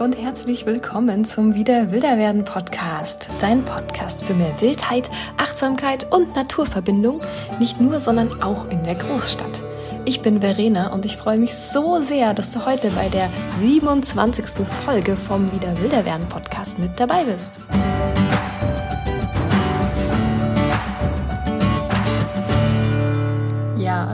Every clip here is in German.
und herzlich willkommen zum Wieder Wilder werden Podcast. Dein Podcast für mehr Wildheit, Achtsamkeit und Naturverbindung, nicht nur, sondern auch in der Großstadt. Ich bin Verena und ich freue mich so sehr, dass du heute bei der 27. Folge vom Wieder Wilder werden Podcast mit dabei bist.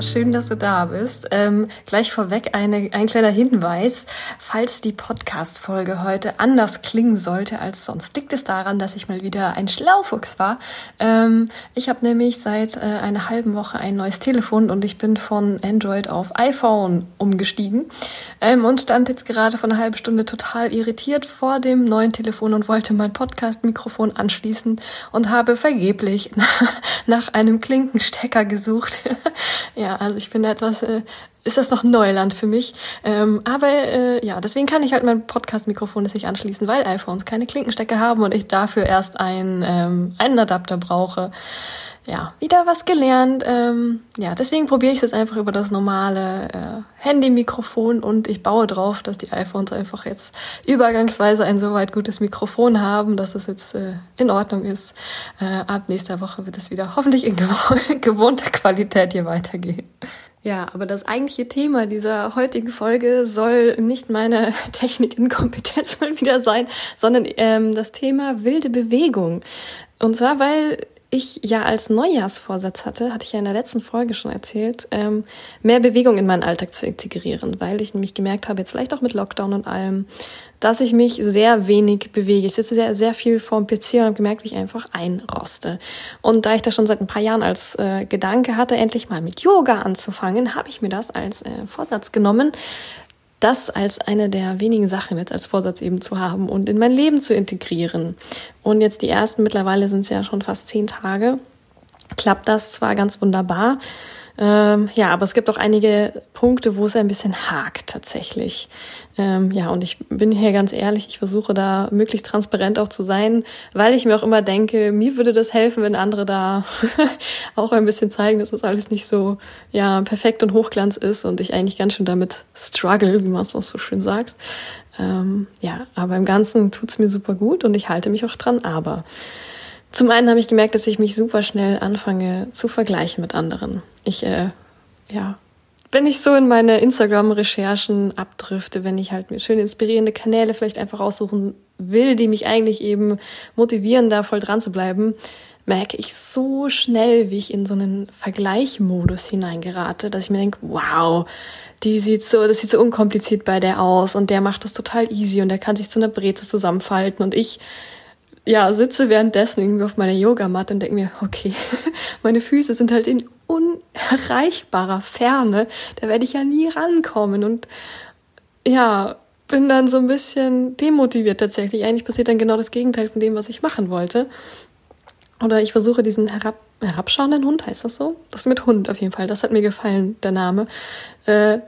Schön, dass du da bist. Ähm, gleich vorweg eine, ein kleiner Hinweis. Falls die Podcast-Folge heute anders klingen sollte als sonst, liegt es daran, dass ich mal wieder ein Schlaufuchs war. Ähm, ich habe nämlich seit äh, einer halben Woche ein neues Telefon und ich bin von Android auf iPhone umgestiegen ähm, und stand jetzt gerade vor einer halben Stunde total irritiert vor dem neuen Telefon und wollte mein Podcast-Mikrofon anschließen und habe vergeblich nach einem Klinkenstecker gesucht. Ja, also ich finde etwas, äh, ist das noch Neuland für mich. Ähm, aber äh, ja, deswegen kann ich halt mein Podcast-Mikrofon nicht anschließen, weil iPhones keine Klinkenstecke haben und ich dafür erst ein, ähm, einen Adapter brauche. Ja, wieder was gelernt. Ähm, ja, deswegen probiere ich es jetzt einfach über das normale äh, Handy-Mikrofon und ich baue drauf, dass die iPhones einfach jetzt übergangsweise ein soweit gutes Mikrofon haben, dass es jetzt äh, in Ordnung ist. Äh, ab nächster Woche wird es wieder hoffentlich in gewohnter Qualität hier weitergehen. Ja, aber das eigentliche Thema dieser heutigen Folge soll nicht meine Technikinkompetenz mal wieder sein, sondern ähm, das Thema wilde Bewegung. Und zwar, weil ich ja als Neujahrsvorsatz hatte, hatte ich ja in der letzten Folge schon erzählt, ähm, mehr Bewegung in meinen Alltag zu integrieren, weil ich nämlich gemerkt habe, jetzt vielleicht auch mit Lockdown und allem, dass ich mich sehr wenig bewege. Ich sitze sehr, sehr viel vorm PC und habe gemerkt, wie ich einfach einroste. Und da ich das schon seit ein paar Jahren als äh, Gedanke hatte, endlich mal mit Yoga anzufangen, habe ich mir das als äh, Vorsatz genommen, das als eine der wenigen Sachen jetzt als Vorsatz eben zu haben und in mein Leben zu integrieren. Und jetzt die ersten, mittlerweile sind es ja schon fast zehn Tage, klappt das zwar ganz wunderbar, ähm, ja, aber es gibt auch einige Punkte, wo es ein bisschen hakt tatsächlich. Ähm, ja, und ich bin hier ganz ehrlich, ich versuche da möglichst transparent auch zu sein, weil ich mir auch immer denke, mir würde das helfen, wenn andere da auch ein bisschen zeigen, dass das alles nicht so ja perfekt und Hochglanz ist und ich eigentlich ganz schön damit struggle, wie man es auch so schön sagt. Ähm, ja, aber im Ganzen tut's mir super gut und ich halte mich auch dran. Aber zum einen habe ich gemerkt, dass ich mich super schnell anfange zu vergleichen mit anderen. Ich, äh, ja, wenn ich so in meine Instagram-Recherchen abdrifte, wenn ich halt mir schöne inspirierende Kanäle vielleicht einfach aussuchen will, die mich eigentlich eben motivieren, da voll dran zu bleiben, merke ich so schnell, wie ich in so einen Vergleichmodus hineingerate, dass ich mir denke, wow, die sieht so, das sieht so unkompliziert bei der aus und der macht das total easy und der kann sich zu einer Breze zusammenfalten und ich ja, sitze währenddessen irgendwie auf meiner Yogamatte und denke mir, okay, meine Füße sind halt in unerreichbarer Ferne, da werde ich ja nie rankommen und ja, bin dann so ein bisschen demotiviert tatsächlich. Eigentlich passiert dann genau das Gegenteil von dem, was ich machen wollte. Oder ich versuche diesen herab, herabschauenden Hund, heißt das so? Das mit Hund auf jeden Fall, das hat mir gefallen, der Name. Äh,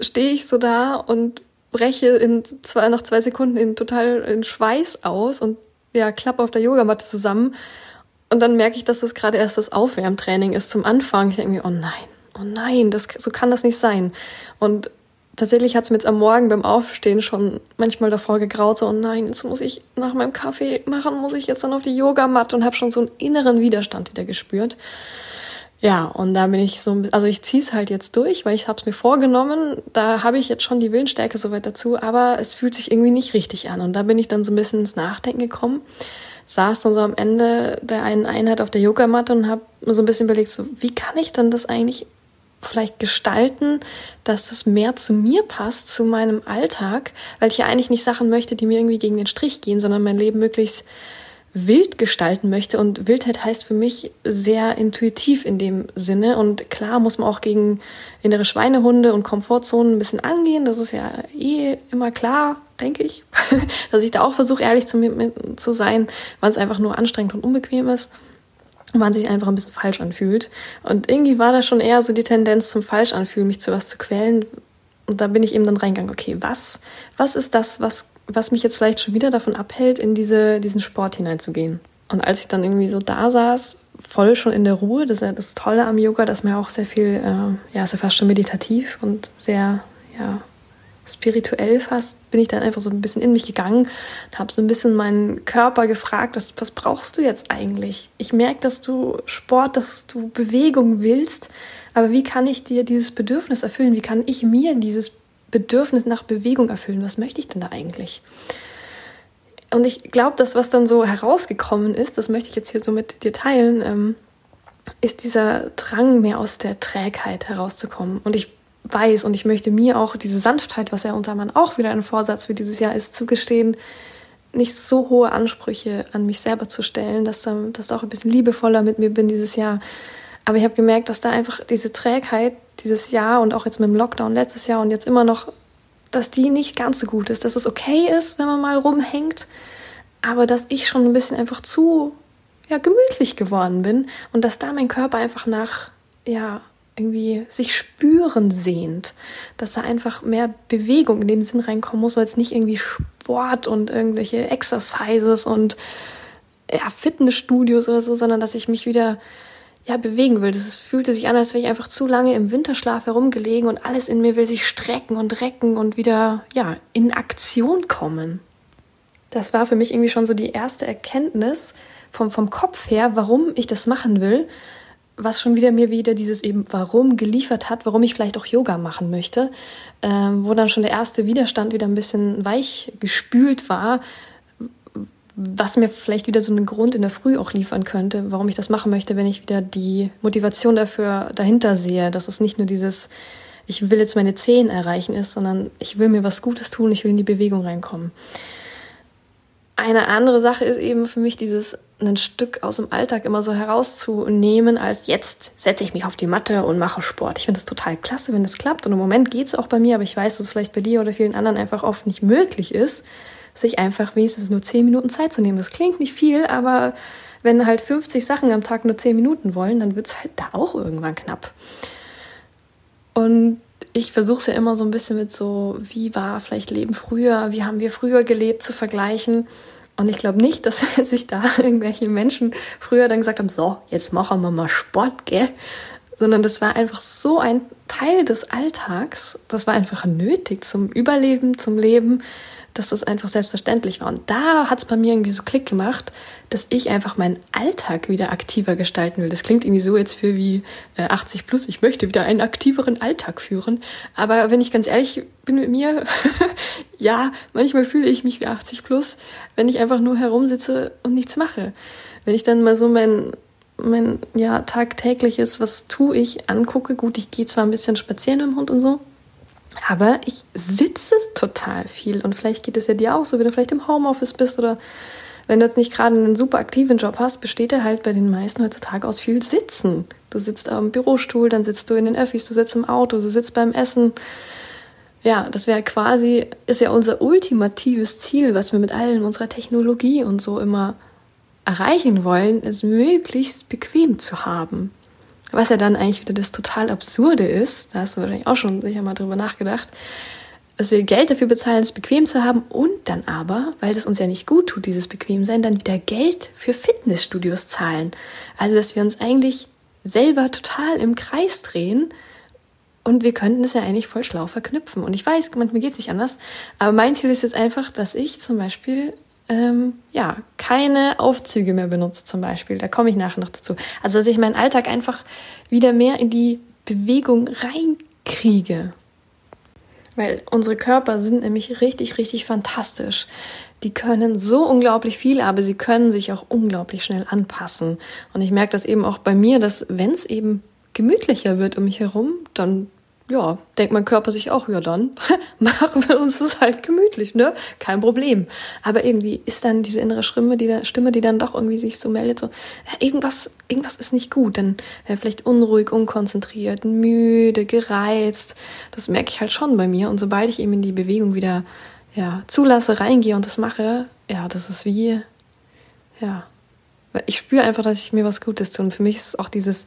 Stehe ich so da und breche in zwei, nach zwei Sekunden in total in Schweiß aus und ja, klappe auf der Yogamatte zusammen. Und dann merke ich, dass das gerade erst das Aufwärmtraining ist zum Anfang. Ich denke mir, oh nein, oh nein, das, so kann das nicht sein. Und tatsächlich hat es mir jetzt am Morgen beim Aufstehen schon manchmal davor gegraut, so, oh nein, jetzt muss ich nach meinem Kaffee machen, muss ich jetzt dann auf die Yogamatte und habe schon so einen inneren Widerstand wieder gespürt. Ja, und da bin ich so, also ich ziehe es halt jetzt durch, weil ich habe es mir vorgenommen. Da habe ich jetzt schon die Willensstärke soweit dazu, aber es fühlt sich irgendwie nicht richtig an. Und da bin ich dann so ein bisschen ins Nachdenken gekommen, saß dann so am Ende der einen Einheit auf der Yogamatte und habe so ein bisschen überlegt, so wie kann ich denn das eigentlich vielleicht gestalten, dass das mehr zu mir passt, zu meinem Alltag, weil ich ja eigentlich nicht Sachen möchte, die mir irgendwie gegen den Strich gehen, sondern mein Leben möglichst wild gestalten möchte. Und Wildheit heißt für mich sehr intuitiv in dem Sinne. Und klar muss man auch gegen innere Schweinehunde und Komfortzonen ein bisschen angehen. Das ist ja eh immer klar, denke ich. Dass ich da auch versuche, ehrlich zu, zu sein, weil es einfach nur anstrengend und unbequem ist. Und man sich einfach ein bisschen falsch anfühlt. Und irgendwie war da schon eher so die Tendenz zum falsch anfühlen, mich zu was zu quälen. Und da bin ich eben dann reingegangen, okay, was, was ist das, was was mich jetzt vielleicht schon wieder davon abhält, in diese, diesen Sport hineinzugehen. Und als ich dann irgendwie so da saß, voll schon in der Ruhe, das ist ja das Tolle am Yoga, dass man auch sehr viel, äh, ja, ist ja fast schon meditativ und sehr, ja, spirituell fast, bin ich dann einfach so ein bisschen in mich gegangen und habe so ein bisschen meinen Körper gefragt, was, was brauchst du jetzt eigentlich? Ich merke, dass du Sport, dass du Bewegung willst, aber wie kann ich dir dieses Bedürfnis erfüllen? Wie kann ich mir dieses Bedürfnis nach Bewegung erfüllen? Was möchte ich denn da eigentlich? Und ich glaube, das, was dann so herausgekommen ist, das möchte ich jetzt hier so mit dir teilen, ähm, ist dieser Drang, mehr aus der Trägheit herauszukommen. Und ich weiß und ich möchte mir auch diese Sanftheit, was ja unter anderem auch wieder ein Vorsatz für dieses Jahr ist, zugestehen, nicht so hohe Ansprüche an mich selber zu stellen, dass dann dass auch ein bisschen liebevoller mit mir bin dieses Jahr. Aber ich habe gemerkt, dass da einfach diese Trägheit dieses Jahr und auch jetzt mit dem Lockdown letztes Jahr und jetzt immer noch, dass die nicht ganz so gut ist, dass es okay ist, wenn man mal rumhängt, aber dass ich schon ein bisschen einfach zu ja gemütlich geworden bin und dass da mein Körper einfach nach ja irgendwie sich spüren sehnt, dass da einfach mehr Bewegung in dem Sinn reinkommen muss, weil es nicht irgendwie Sport und irgendwelche Exercises und ja, Fitnessstudios oder so, sondern dass ich mich wieder ja, bewegen will. Das fühlte sich an, als wäre ich einfach zu lange im Winterschlaf herumgelegen und alles in mir will sich strecken und recken und wieder, ja, in Aktion kommen. Das war für mich irgendwie schon so die erste Erkenntnis vom, vom Kopf her, warum ich das machen will was schon wieder mir wieder dieses eben Warum geliefert hat, warum ich vielleicht auch Yoga machen möchte, ähm, wo dann schon der erste Widerstand wieder ein bisschen weich gespült war, was mir vielleicht wieder so einen Grund in der Früh auch liefern könnte, warum ich das machen möchte, wenn ich wieder die Motivation dafür dahinter sehe, dass es nicht nur dieses ich will jetzt meine Zehen erreichen ist, sondern ich will mir was Gutes tun, ich will in die Bewegung reinkommen. Eine andere Sache ist eben für mich dieses ein Stück aus dem Alltag immer so herauszunehmen, als jetzt setze ich mich auf die Matte und mache Sport. Ich finde das total klasse, wenn das klappt. Und im Moment geht es auch bei mir, aber ich weiß, dass es vielleicht bei dir oder vielen anderen einfach oft nicht möglich ist, sich einfach wenigstens nur zehn Minuten Zeit zu nehmen. Das klingt nicht viel, aber wenn halt 50 Sachen am Tag nur zehn Minuten wollen, dann wird es halt da auch irgendwann knapp. Und ich versuche es ja immer so ein bisschen mit so, wie war vielleicht Leben früher, wie haben wir früher gelebt, zu vergleichen. Und ich glaube nicht, dass sich da irgendwelche Menschen früher dann gesagt haben, so, jetzt machen wir mal Sport, gell? Sondern das war einfach so ein Teil des Alltags. Das war einfach nötig zum Überleben, zum Leben, dass das einfach selbstverständlich war. Und da hat es bei mir irgendwie so Klick gemacht, dass ich einfach meinen Alltag wieder aktiver gestalten will. Das klingt irgendwie so jetzt für wie äh, 80 plus, ich möchte wieder einen aktiveren Alltag führen. Aber wenn ich ganz ehrlich bin mit mir, ja, manchmal fühle ich mich wie 80 plus, wenn ich einfach nur herumsitze und nichts mache. Wenn ich dann mal so mein mein ja tagtägliches, was tue ich, angucke. Gut, ich gehe zwar ein bisschen spazieren mit dem Hund und so, aber ich sitze total viel und vielleicht geht es ja dir auch so, wenn du vielleicht im Homeoffice bist oder wenn du jetzt nicht gerade einen super aktiven Job hast, besteht er halt bei den meisten heutzutage aus viel Sitzen. Du sitzt am Bürostuhl, dann sitzt du in den Öffis, du sitzt im Auto, du sitzt beim Essen. Ja, das wäre quasi, ist ja unser ultimatives Ziel, was wir mit allen unserer Technologie und so immer erreichen wollen, es möglichst bequem zu haben. Was ja dann eigentlich wieder das total Absurde ist, da hast du wahrscheinlich auch schon sicher mal drüber nachgedacht, dass wir Geld dafür bezahlen, es bequem zu haben und dann aber, weil das uns ja nicht gut tut, dieses Bequemsein, dann wieder Geld für Fitnessstudios zahlen. Also, dass wir uns eigentlich selber total im Kreis drehen und wir könnten es ja eigentlich voll schlau verknüpfen. Und ich weiß, manchmal geht es nicht anders, aber mein Ziel ist jetzt einfach, dass ich zum Beispiel ähm, ja, keine Aufzüge mehr benutze zum Beispiel. Da komme ich nachher noch dazu. Also, dass ich meinen Alltag einfach wieder mehr in die Bewegung reinkriege. Weil unsere Körper sind nämlich richtig, richtig fantastisch. Die können so unglaublich viel, aber sie können sich auch unglaublich schnell anpassen. Und ich merke das eben auch bei mir, dass wenn es eben gemütlicher wird um mich herum, dann ja, denkt mein Körper sich auch, ja dann machen wir uns das halt gemütlich, ne? Kein Problem. Aber irgendwie ist dann diese innere Stimme, die, da, Stimme, die dann doch irgendwie sich so meldet, so, irgendwas, irgendwas ist nicht gut. Dann wäre vielleicht unruhig, unkonzentriert, müde, gereizt. Das merke ich halt schon bei mir. Und sobald ich eben in die Bewegung wieder, ja, zulasse, reingehe und das mache, ja, das ist wie, ja, ich spüre einfach, dass ich mir was Gutes tue. Und für mich ist auch dieses,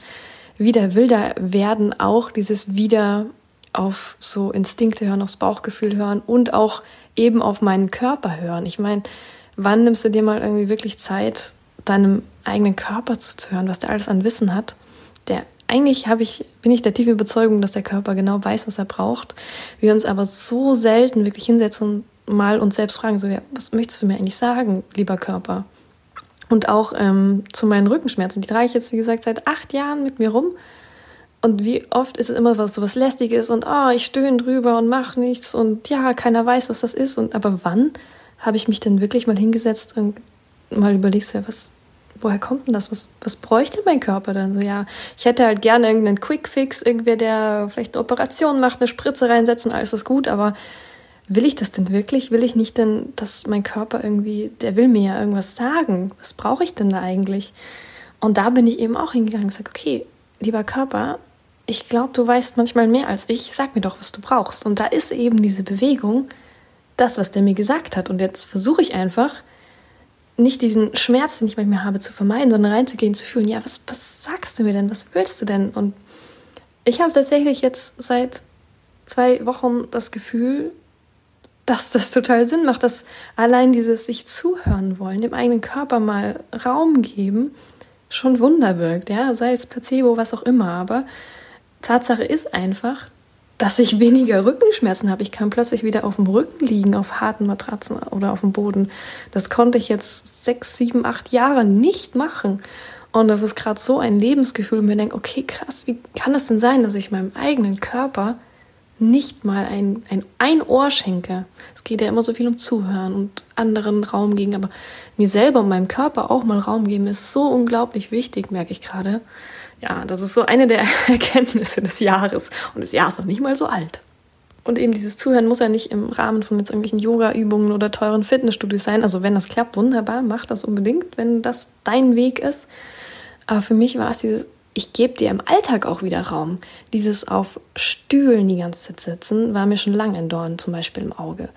wieder wilder werden, auch dieses wieder auf so Instinkte hören, aufs Bauchgefühl hören und auch eben auf meinen Körper hören. Ich meine, wann nimmst du dir mal irgendwie wirklich Zeit, deinem eigenen Körper zuzuhören, was der alles an Wissen hat? Der eigentlich habe ich, bin ich der tiefen Überzeugung, dass der Körper genau weiß, was er braucht. Wir uns aber so selten wirklich hinsetzen und mal uns selbst fragen, so, ja, was möchtest du mir eigentlich sagen, lieber Körper? Und auch ähm, zu meinen Rückenschmerzen, die trage ich jetzt, wie gesagt, seit acht Jahren mit mir rum. Und wie oft ist es immer was so was Lästiges und oh, ich stöhne drüber und mache nichts und ja, keiner weiß, was das ist. Und aber wann habe ich mich denn wirklich mal hingesetzt und mal überlegt, ja, was, woher kommt denn das? Was, was bräuchte mein Körper dann? So, ja, ich hätte halt gerne irgendeinen Quick-Fix, irgendwer, der vielleicht eine Operation macht, eine Spritze reinsetzen, alles ist gut, aber will ich das denn wirklich? Will ich nicht denn, dass mein Körper irgendwie, der will mir ja irgendwas sagen. Was brauche ich denn da eigentlich? Und da bin ich eben auch hingegangen und gesagt, okay, lieber Körper, ich glaube, du weißt manchmal mehr als ich. Sag mir doch, was du brauchst. Und da ist eben diese Bewegung, das, was der mir gesagt hat. Und jetzt versuche ich einfach, nicht diesen Schmerz, den ich manchmal habe, zu vermeiden, sondern reinzugehen, zu fühlen, ja, was, was sagst du mir denn? Was willst du denn? Und ich habe tatsächlich jetzt seit zwei Wochen das Gefühl, dass das total Sinn macht, dass allein dieses sich zuhören wollen, dem eigenen Körper mal Raum geben, schon Wunder wirkt, ja, sei es Placebo, was auch immer, aber Tatsache ist einfach, dass ich weniger Rückenschmerzen habe. Ich kann plötzlich wieder auf dem Rücken liegen, auf harten Matratzen oder auf dem Boden. Das konnte ich jetzt sechs, sieben, acht Jahre nicht machen. Und das ist gerade so ein Lebensgefühl, und mir denke, okay, krass, wie kann es denn sein, dass ich meinem eigenen Körper nicht mal ein, ein, ein Ohr schenke? Es geht ja immer so viel um Zuhören und anderen Raum geben, aber mir selber und meinem Körper auch mal Raum geben, ist so unglaublich wichtig, merke ich gerade. Ja, das ist so eine der Erkenntnisse des Jahres. Und das Jahr ist noch nicht mal so alt. Und eben dieses Zuhören muss ja nicht im Rahmen von jetzt irgendwelchen Yoga-Übungen oder teuren Fitnessstudios sein. Also wenn das klappt, wunderbar, mach das unbedingt, wenn das dein Weg ist. Aber für mich war es dieses, ich gebe dir im Alltag auch wieder Raum. Dieses auf Stühlen die ganze Zeit sitzen, war mir schon lange ein Dorn, zum Beispiel im Auge.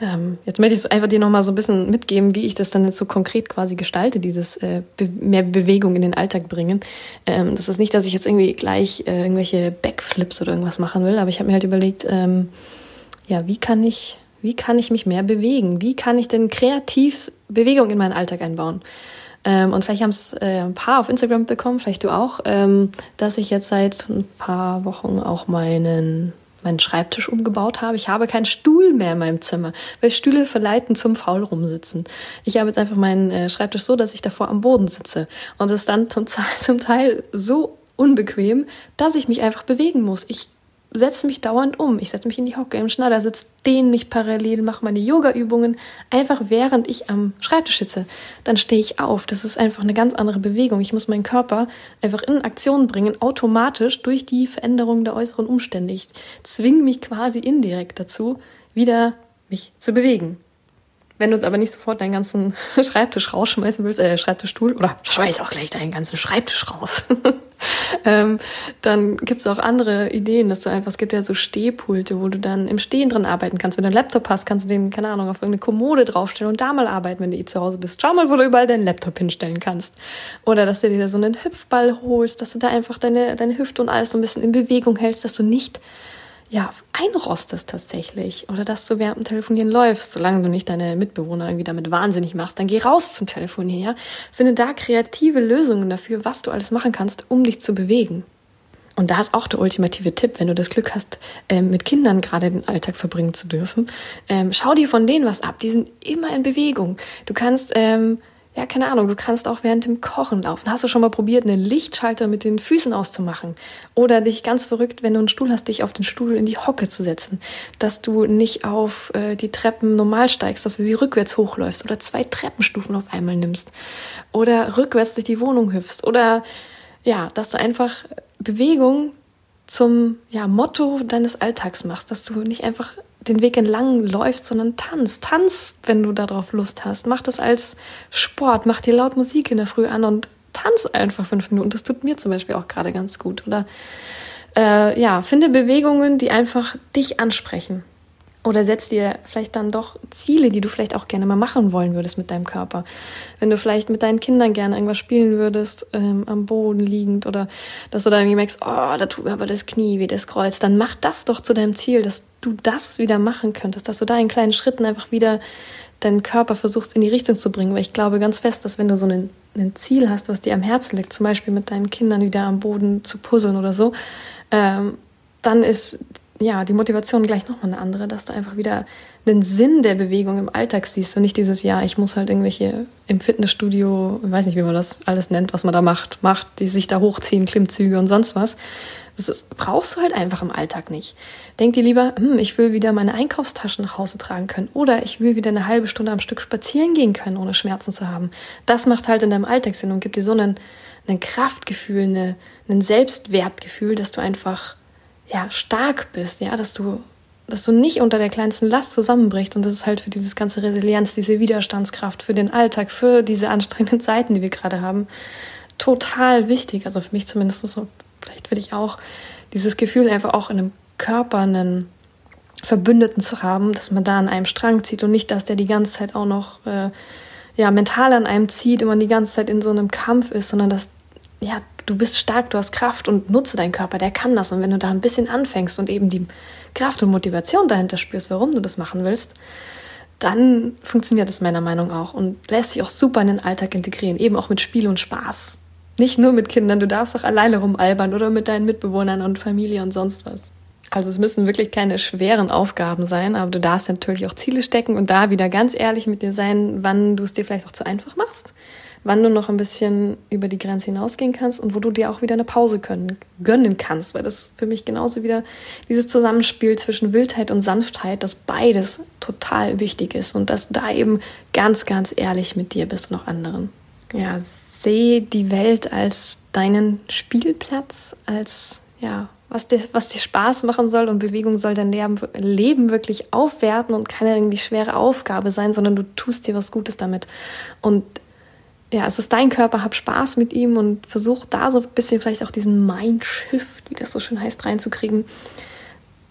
Ähm, jetzt möchte ich einfach dir nochmal so ein bisschen mitgeben, wie ich das dann jetzt so konkret quasi gestalte, dieses äh, be mehr Bewegung in den Alltag bringen. Ähm, das ist nicht, dass ich jetzt irgendwie gleich äh, irgendwelche Backflips oder irgendwas machen will, aber ich habe mir halt überlegt, ähm, ja, wie kann ich, wie kann ich mich mehr bewegen? Wie kann ich denn kreativ Bewegung in meinen Alltag einbauen? Ähm, und vielleicht haben es äh, ein paar auf Instagram bekommen, vielleicht du auch, ähm, dass ich jetzt seit ein paar Wochen auch meinen meinen Schreibtisch umgebaut habe. Ich habe keinen Stuhl mehr in meinem Zimmer, weil Stühle verleiten zum faul rumsitzen. Ich habe jetzt einfach meinen äh, Schreibtisch so, dass ich davor am Boden sitze. Und das ist dann zum, zum Teil so unbequem, dass ich mich einfach bewegen muss. Ich setze mich dauernd um. Ich setze mich in die Hocke im Schneidersitz, dehne mich parallel, mache meine Yoga-Übungen, einfach während ich am Schreibtisch sitze. Dann stehe ich auf. Das ist einfach eine ganz andere Bewegung. Ich muss meinen Körper einfach in Aktion bringen, automatisch durch die Veränderung der äußeren Umstände. Ich zwinge mich quasi indirekt dazu, wieder mich zu bewegen. Wenn du uns aber nicht sofort deinen ganzen Schreibtisch rausschmeißen willst, äh, Schreibtischstuhl, oder schmeiß auch gleich deinen ganzen Schreibtisch raus, ähm, dann gibt's auch andere Ideen, dass du einfach, es gibt ja so Stehpulte, wo du dann im Stehen drin arbeiten kannst. Wenn du einen Laptop hast, kannst du den, keine Ahnung, auf irgendeine Kommode draufstellen und da mal arbeiten, wenn du eh zu Hause bist. Schau mal, wo du überall deinen Laptop hinstellen kannst. Oder dass du dir da so einen Hüpfball holst, dass du da einfach deine, deine Hüfte und alles so ein bisschen in Bewegung hältst, dass du nicht ja, einrostest tatsächlich oder dass du während dem Telefonieren läufst, solange du nicht deine Mitbewohner irgendwie damit wahnsinnig machst, dann geh raus zum Telefonieren, ja? Finde da kreative Lösungen dafür, was du alles machen kannst, um dich zu bewegen. Und da ist auch der ultimative Tipp, wenn du das Glück hast, ähm, mit Kindern gerade den Alltag verbringen zu dürfen. Ähm, schau dir von denen was ab. Die sind immer in Bewegung. Du kannst ähm, ja, keine Ahnung, du kannst auch während dem Kochen laufen. Hast du schon mal probiert, einen Lichtschalter mit den Füßen auszumachen? Oder dich ganz verrückt, wenn du einen Stuhl hast, dich auf den Stuhl in die Hocke zu setzen. Dass du nicht auf äh, die Treppen normal steigst, dass du sie rückwärts hochläufst oder zwei Treppenstufen auf einmal nimmst. Oder rückwärts durch die Wohnung hüpfst. Oder ja, dass du einfach Bewegung zum ja, Motto deines Alltags machst, dass du nicht einfach den Weg entlang läufst, sondern tanz. Tanz, wenn du darauf Lust hast. Mach das als Sport, mach dir laut Musik in der Früh an und tanz einfach fünf Minuten. Das tut mir zum Beispiel auch gerade ganz gut. Oder äh, ja, finde Bewegungen, die einfach dich ansprechen. Oder setz dir vielleicht dann doch Ziele, die du vielleicht auch gerne mal machen wollen würdest mit deinem Körper. Wenn du vielleicht mit deinen Kindern gerne irgendwas spielen würdest, ähm, am Boden liegend oder dass du da irgendwie merkst, oh, da tut mir aber das Knie wie das Kreuz, dann mach das doch zu deinem Ziel, dass du das wieder machen könntest, dass du da in kleinen Schritten einfach wieder deinen Körper versuchst in die Richtung zu bringen. Weil ich glaube ganz fest, dass wenn du so ein, ein Ziel hast, was dir am Herzen liegt, zum Beispiel mit deinen Kindern wieder am Boden zu puzzeln oder so, ähm, dann ist ja die Motivation gleich nochmal eine andere, dass du einfach wieder einen Sinn der Bewegung im Alltag siehst und nicht dieses, ja, ich muss halt irgendwelche im Fitnessstudio, ich weiß nicht, wie man das alles nennt, was man da macht, macht, die sich da hochziehen, Klimmzüge und sonst was. Das ist, brauchst du halt einfach im Alltag nicht. Denk dir lieber, hm, ich will wieder meine Einkaufstaschen nach Hause tragen können oder ich will wieder eine halbe Stunde am Stück spazieren gehen können, ohne Schmerzen zu haben. Das macht halt in deinem Alltag Sinn und gibt dir so einen, ein Kraftgefühl, eine, ein Selbstwertgefühl, dass du einfach ja stark bist, ja, dass du dass du nicht unter der kleinsten Last zusammenbrichst. Und das ist halt für dieses ganze Resilienz, diese Widerstandskraft, für den Alltag, für diese anstrengenden Zeiten, die wir gerade haben, total wichtig. Also für mich zumindest so, vielleicht für dich auch, dieses Gefühl einfach auch in einem Körper einen Verbündeten zu haben, dass man da an einem Strang zieht und nicht, dass der die ganze Zeit auch noch äh, ja, mental an einem zieht und man die ganze Zeit in so einem Kampf ist, sondern dass ja, du bist stark, du hast Kraft und nutze deinen Körper, der kann das. Und wenn du da ein bisschen anfängst und eben die Kraft und Motivation dahinter spürst, warum du das machen willst, dann funktioniert das meiner Meinung nach auch und lässt sich auch super in den Alltag integrieren, eben auch mit Spiel und Spaß. Nicht nur mit Kindern, du darfst auch alleine rumalbern oder mit deinen Mitbewohnern und Familie und sonst was. Also es müssen wirklich keine schweren Aufgaben sein, aber du darfst natürlich auch Ziele stecken und da wieder ganz ehrlich mit dir sein, wann du es dir vielleicht auch zu einfach machst wann du noch ein bisschen über die Grenze hinausgehen kannst und wo du dir auch wieder eine Pause können, gönnen kannst, weil das für mich genauso wieder dieses Zusammenspiel zwischen Wildheit und Sanftheit, dass beides total wichtig ist und dass da eben ganz, ganz ehrlich mit dir bist und auch anderen. Ja, sehe die Welt als deinen Spielplatz, als ja, was dir, was dir Spaß machen soll und Bewegung soll dein Leben wirklich aufwerten und keine irgendwie schwere Aufgabe sein, sondern du tust dir was Gutes damit. Und ja, es ist dein Körper, hab Spaß mit ihm und versuch da so ein bisschen vielleicht auch diesen Mindshift, wie das so schön heißt, reinzukriegen.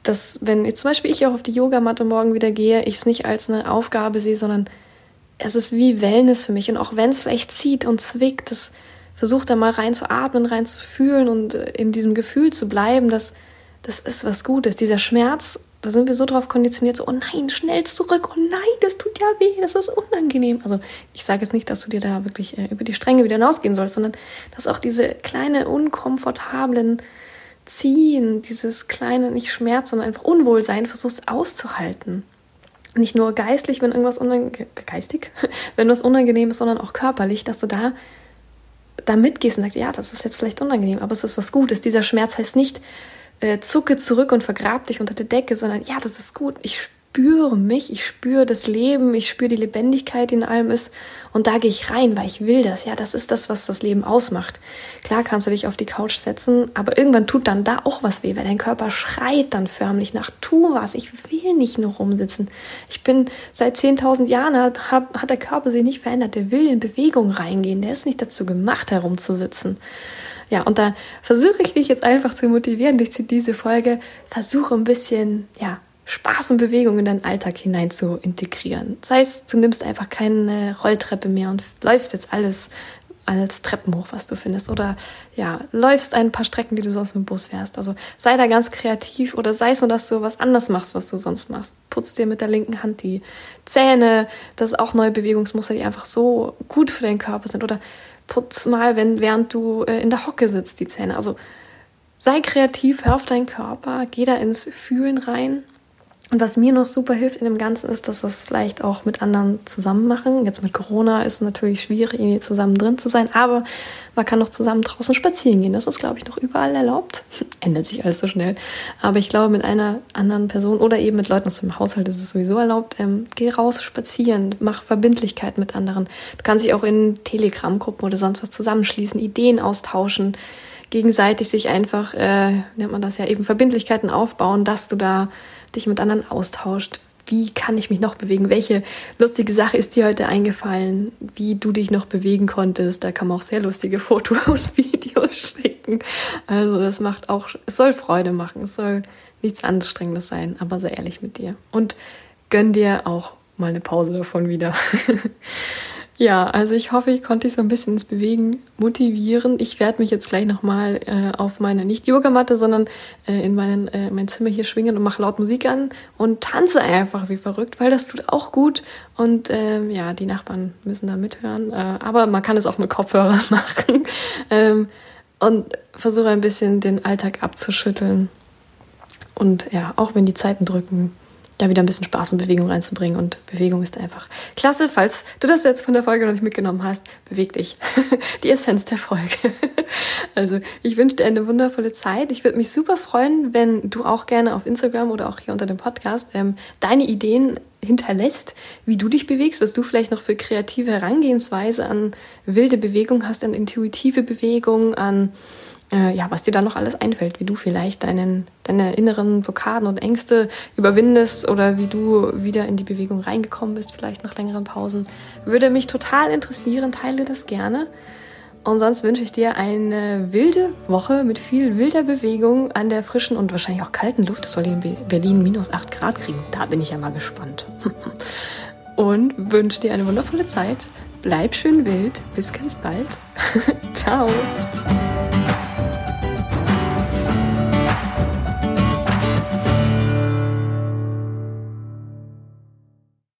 Dass, wenn jetzt zum Beispiel ich auch auf die Yogamatte morgen wieder gehe, ich es nicht als eine Aufgabe sehe, sondern es ist wie Wellness für mich. Und auch wenn es vielleicht zieht und zwickt, das versuch da mal rein zu atmen, rein zu fühlen und in diesem Gefühl zu bleiben, dass das ist was Gutes. Dieser Schmerz da sind wir so drauf konditioniert, so, oh nein, schnell zurück, oh nein, das tut ja weh, das ist unangenehm. Also ich sage jetzt nicht, dass du dir da wirklich äh, über die Stränge wieder hinausgehen sollst, sondern dass auch diese kleine, unkomfortablen Ziehen, dieses kleine, nicht Schmerz, sondern einfach Unwohlsein versuchst auszuhalten. Nicht nur geistlich, wenn irgendwas unangenehm, geistig, wenn was unangenehm ist, sondern auch körperlich, dass du da da mitgehst und sagst, ja, das ist jetzt vielleicht unangenehm, aber es ist was Gutes. Dieser Schmerz heißt nicht, äh, zucke zurück und vergrab dich unter der Decke, sondern ja, das ist gut. Ich spüre mich, ich spüre das Leben, ich spüre die Lebendigkeit, die in allem ist. Und da gehe ich rein, weil ich will das. Ja, das ist das, was das Leben ausmacht. Klar kannst du dich auf die Couch setzen, aber irgendwann tut dann da auch was weh, weil dein Körper schreit dann förmlich nach, tu was, ich will nicht nur rumsitzen. Ich bin seit 10.000 Jahren, hat, hat der Körper sich nicht verändert, der will in Bewegung reingehen, der ist nicht dazu gemacht, herumzusitzen. Ja, und da versuche ich dich jetzt einfach zu motivieren durch diese Folge. Versuche ein bisschen, ja, Spaß und Bewegung in deinen Alltag hinein zu integrieren. Sei es, du nimmst einfach keine Rolltreppe mehr und läufst jetzt alles als Treppen hoch, was du findest. Oder ja, läufst ein paar Strecken, die du sonst mit dem Bus fährst. Also sei da ganz kreativ oder sei es nur, dass du was anders machst, was du sonst machst. Putz dir mit der linken Hand die Zähne. Das ist auch neue Bewegungsmuster, die einfach so gut für deinen Körper sind. Oder putz mal, wenn, während du äh, in der Hocke sitzt, die Zähne. Also sei kreativ, hör auf deinen Körper, geh da ins Fühlen rein. Und was mir noch super hilft in dem Ganzen ist, dass das vielleicht auch mit anderen zusammen machen. Jetzt mit Corona ist es natürlich schwierig, irgendwie zusammen drin zu sein, aber man kann noch zusammen draußen spazieren gehen. Das ist, glaube ich, noch überall erlaubt. Ändert sich alles so schnell. Aber ich glaube, mit einer anderen Person oder eben mit Leuten aus dem Haushalt ist es sowieso erlaubt. Ähm, geh raus spazieren, mach Verbindlichkeit mit anderen. Du kannst dich auch in Telegram-Gruppen oder sonst was zusammenschließen, Ideen austauschen gegenseitig sich einfach, äh, nennt man das ja eben, Verbindlichkeiten aufbauen, dass du da dich mit anderen austauscht. Wie kann ich mich noch bewegen? Welche lustige Sache ist dir heute eingefallen? Wie du dich noch bewegen konntest? Da kann man auch sehr lustige Fotos und Videos schicken. Also das macht auch, es soll Freude machen. Es soll nichts Anstrengendes sein, aber sei ehrlich mit dir. Und gönn dir auch mal eine Pause davon wieder. Ja, also ich hoffe, ich konnte dich so ein bisschen ins Bewegen motivieren. Ich werde mich jetzt gleich nochmal äh, auf meine, nicht Yogamatte, sondern äh, in meinen, äh, mein Zimmer hier schwingen und mache laut Musik an und tanze einfach wie verrückt, weil das tut auch gut. Und ähm, ja, die Nachbarn müssen da mithören. Äh, aber man kann es auch mit Kopfhörern machen. ähm, und versuche ein bisschen den Alltag abzuschütteln. Und ja, auch wenn die Zeiten drücken, da wieder ein bisschen Spaß und Bewegung reinzubringen. Und Bewegung ist einfach klasse. Falls du das jetzt von der Folge noch nicht mitgenommen hast, beweg dich. Die Essenz der Folge. Also ich wünsche dir eine wundervolle Zeit. Ich würde mich super freuen, wenn du auch gerne auf Instagram oder auch hier unter dem Podcast ähm, deine Ideen hinterlässt, wie du dich bewegst, was du vielleicht noch für kreative Herangehensweise an wilde Bewegung hast, an intuitive Bewegung, an äh, ja, was dir da noch alles einfällt, wie du vielleicht deinen, deine inneren Blockaden und Ängste überwindest oder wie du wieder in die Bewegung reingekommen bist, vielleicht nach längeren Pausen. Würde mich total interessieren, teile das gerne. Und sonst wünsche ich dir eine wilde Woche mit viel wilder Bewegung an der frischen und wahrscheinlich auch kalten Luft. Es soll hier in Berlin minus 8 Grad kriegen. Da bin ich ja mal gespannt. und wünsche dir eine wundervolle Zeit. Bleib schön wild. Bis ganz bald. Ciao.